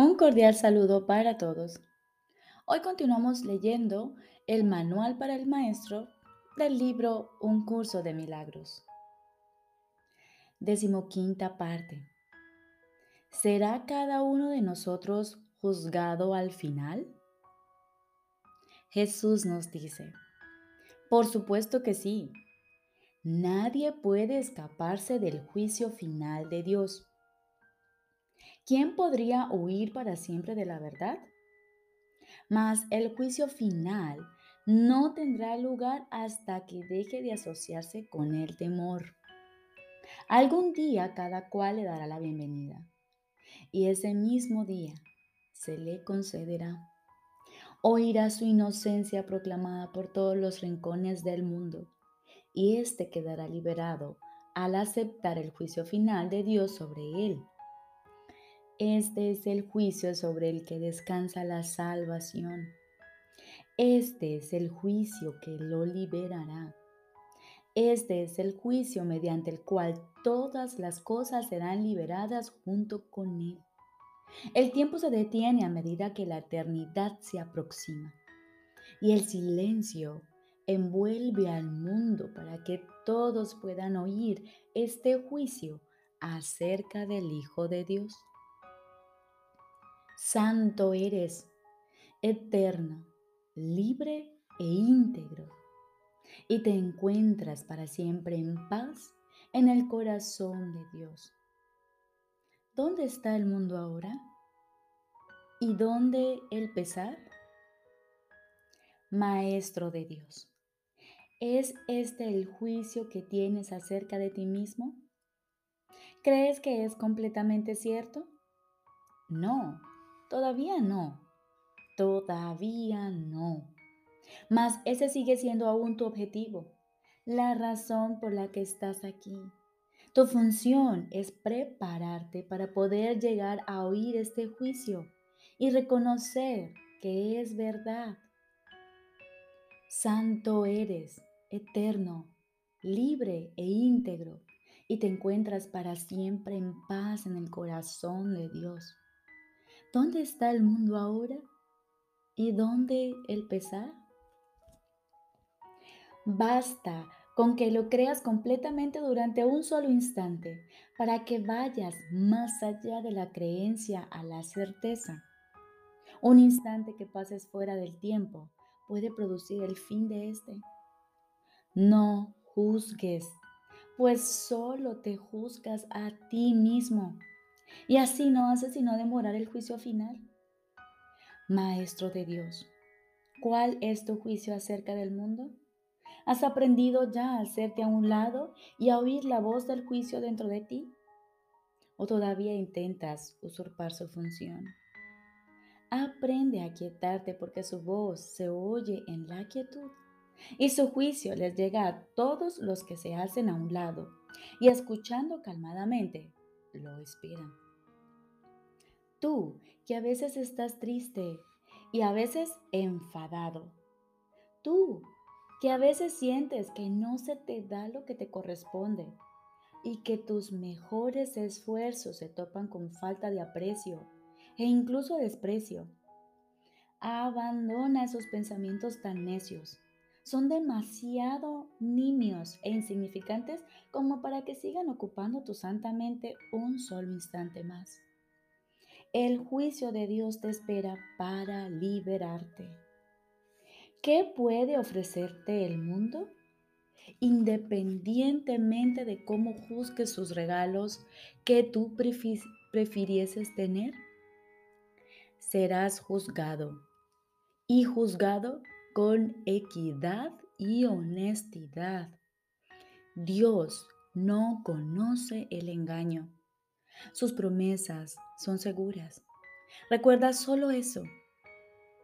Un cordial saludo para todos. Hoy continuamos leyendo el Manual para el Maestro del libro Un curso de milagros. Decimoquinta parte. ¿Será cada uno de nosotros juzgado al final? Jesús nos dice, por supuesto que sí. Nadie puede escaparse del juicio final de Dios. ¿Quién podría huir para siempre de la verdad? Mas el juicio final no tendrá lugar hasta que deje de asociarse con el temor. Algún día cada cual le dará la bienvenida y ese mismo día se le concederá. Oirá su inocencia proclamada por todos los rincones del mundo y éste quedará liberado al aceptar el juicio final de Dios sobre él. Este es el juicio sobre el que descansa la salvación. Este es el juicio que lo liberará. Este es el juicio mediante el cual todas las cosas serán liberadas junto con Él. El tiempo se detiene a medida que la eternidad se aproxima y el silencio envuelve al mundo para que todos puedan oír este juicio acerca del Hijo de Dios. Santo eres, eterno, libre e íntegro, y te encuentras para siempre en paz en el corazón de Dios. ¿Dónde está el mundo ahora? ¿Y dónde el pesar? Maestro de Dios, ¿es este el juicio que tienes acerca de ti mismo? ¿Crees que es completamente cierto? No, Todavía no. Todavía no. Mas ese sigue siendo aún tu objetivo, la razón por la que estás aquí. Tu función es prepararte para poder llegar a oír este juicio y reconocer que es verdad. Santo eres, eterno, libre e íntegro, y te encuentras para siempre en paz en el corazón de Dios. ¿Dónde está el mundo ahora? ¿Y dónde el pesar? Basta con que lo creas completamente durante un solo instante para que vayas más allá de la creencia a la certeza. Un instante que pases fuera del tiempo puede producir el fin de este. No juzgues, pues solo te juzgas a ti mismo y así no hace sino demorar el juicio final. Maestro de Dios, ¿cuál es tu juicio acerca del mundo? ¿Has aprendido ya a hacerte a un lado y a oír la voz del juicio dentro de ti? ¿O todavía intentas usurpar su función? Aprende a quietarte porque su voz se oye en la quietud y su juicio les llega a todos los que se hacen a un lado y escuchando calmadamente lo esperan. Tú, que a veces estás triste y a veces enfadado. Tú, que a veces sientes que no se te da lo que te corresponde y que tus mejores esfuerzos se topan con falta de aprecio e incluso desprecio. Abandona esos pensamientos tan necios. Son demasiado nimios e insignificantes como para que sigan ocupando tu santa mente un solo instante más. El juicio de Dios te espera para liberarte. ¿Qué puede ofrecerte el mundo? Independientemente de cómo juzgues sus regalos que tú prefirieses tener, serás juzgado y juzgado con equidad y honestidad. Dios no conoce el engaño. Sus promesas son seguras. Recuerda solo eso.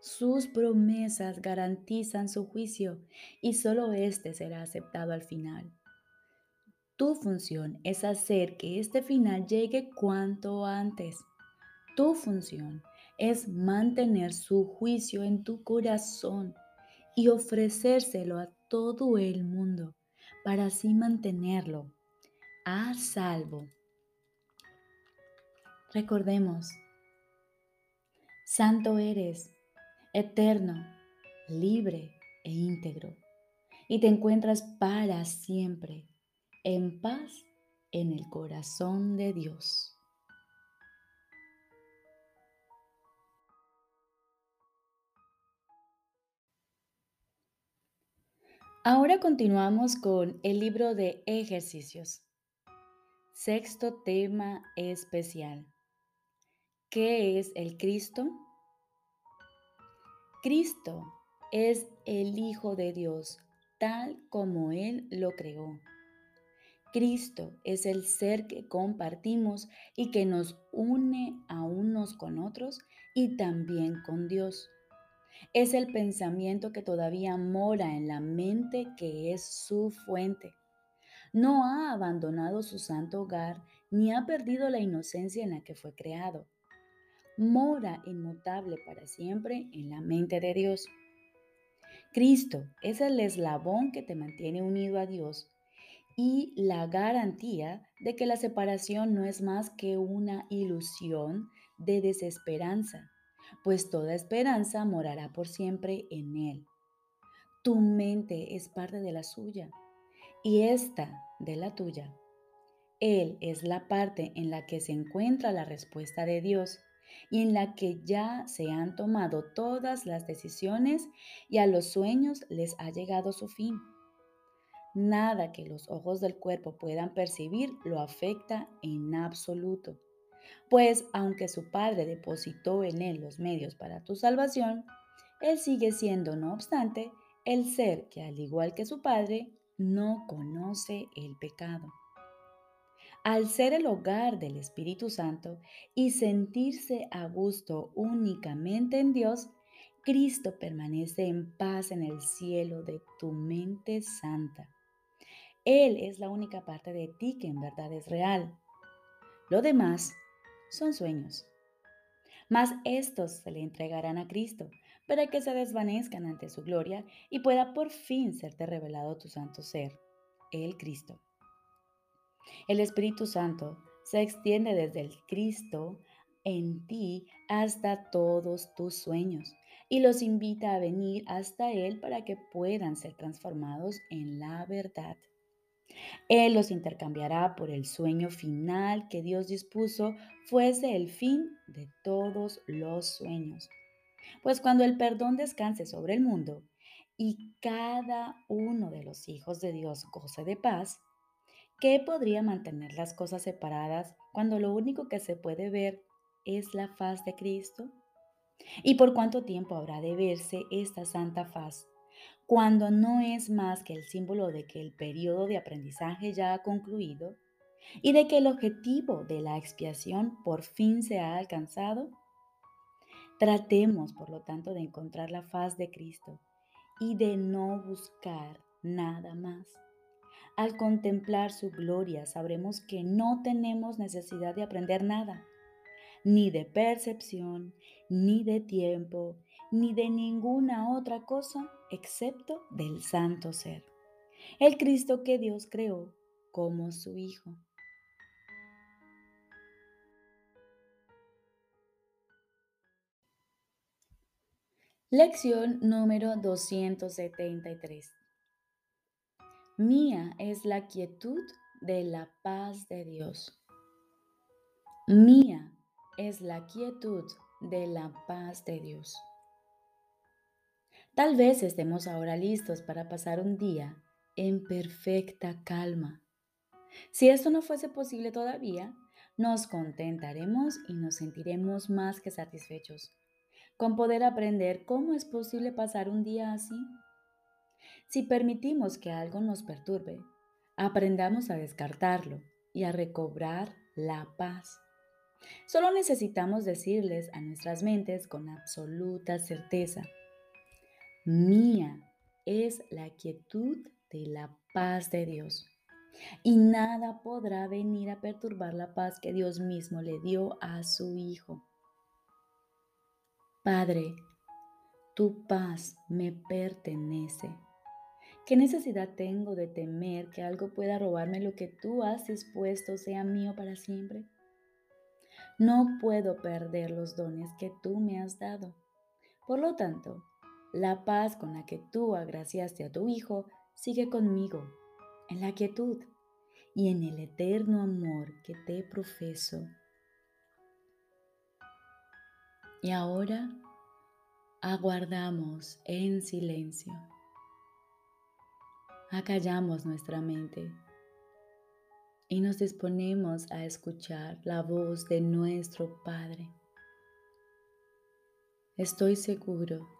Sus promesas garantizan su juicio y solo éste será aceptado al final. Tu función es hacer que este final llegue cuanto antes. Tu función es mantener su juicio en tu corazón y ofrecérselo a todo el mundo para así mantenerlo a salvo Recordemos, Santo eres, eterno, libre e íntegro, y te encuentras para siempre en paz en el corazón de Dios. Ahora continuamos con el libro de ejercicios. Sexto tema especial. ¿Qué es el Cristo? Cristo es el Hijo de Dios, tal como Él lo creó. Cristo es el ser que compartimos y que nos une a unos con otros y también con Dios. Es el pensamiento que todavía mora en la mente que es su fuente. No ha abandonado su santo hogar ni ha perdido la inocencia en la que fue creado. Mora inmutable para siempre en la mente de Dios. Cristo es el eslabón que te mantiene unido a Dios y la garantía de que la separación no es más que una ilusión de desesperanza pues toda esperanza morará por siempre en Él. Tu mente es parte de la suya y esta de la tuya. Él es la parte en la que se encuentra la respuesta de Dios y en la que ya se han tomado todas las decisiones y a los sueños les ha llegado su fin. Nada que los ojos del cuerpo puedan percibir lo afecta en absoluto pues aunque su Padre depositó en él los medios para tu salvación, él sigue siendo, no obstante, el ser que, al igual que su Padre, no conoce el pecado. Al ser el hogar del Espíritu Santo y sentirse a gusto únicamente en Dios, Cristo permanece en paz en el cielo de tu mente santa. Él es la única parte de ti que en verdad es real. Lo demás son sueños. Mas estos se le entregarán a Cristo para que se desvanezcan ante su gloria y pueda por fin serte revelado tu santo ser, el Cristo. El Espíritu Santo se extiende desde el Cristo en ti hasta todos tus sueños y los invita a venir hasta Él para que puedan ser transformados en la verdad. Él los intercambiará por el sueño final que Dios dispuso fuese el fin de todos los sueños. Pues cuando el perdón descanse sobre el mundo y cada uno de los hijos de Dios goce de paz, ¿qué podría mantener las cosas separadas cuando lo único que se puede ver es la faz de Cristo? ¿Y por cuánto tiempo habrá de verse esta santa faz cuando no es más que el símbolo de que el periodo de aprendizaje ya ha concluido y de que el objetivo de la expiación por fin se ha alcanzado? Tratemos, por lo tanto, de encontrar la faz de Cristo y de no buscar nada más. Al contemplar su gloria sabremos que no tenemos necesidad de aprender nada, ni de percepción, ni de tiempo, ni de ninguna otra cosa excepto del santo ser, el Cristo que Dios creó como su Hijo. Lección número 273. Mía es la quietud de la paz de Dios. Mía es la quietud de la paz de Dios. Tal vez estemos ahora listos para pasar un día en perfecta calma. Si esto no fuese posible todavía, nos contentaremos y nos sentiremos más que satisfechos con poder aprender cómo es posible pasar un día así. Si permitimos que algo nos perturbe, aprendamos a descartarlo y a recobrar la paz. Solo necesitamos decirles a nuestras mentes con absoluta certeza, Mía es la quietud de la paz de Dios. Y nada podrá venir a perturbar la paz que Dios mismo le dio a su Hijo. Padre, tu paz me pertenece. ¿Qué necesidad tengo de temer que algo pueda robarme lo que tú has dispuesto sea mío para siempre? No puedo perder los dones que tú me has dado. Por lo tanto, la paz con la que tú agraciaste a tu Hijo sigue conmigo, en la quietud y en el eterno amor que te profeso. Y ahora aguardamos en silencio. Acallamos nuestra mente y nos disponemos a escuchar la voz de nuestro Padre. Estoy seguro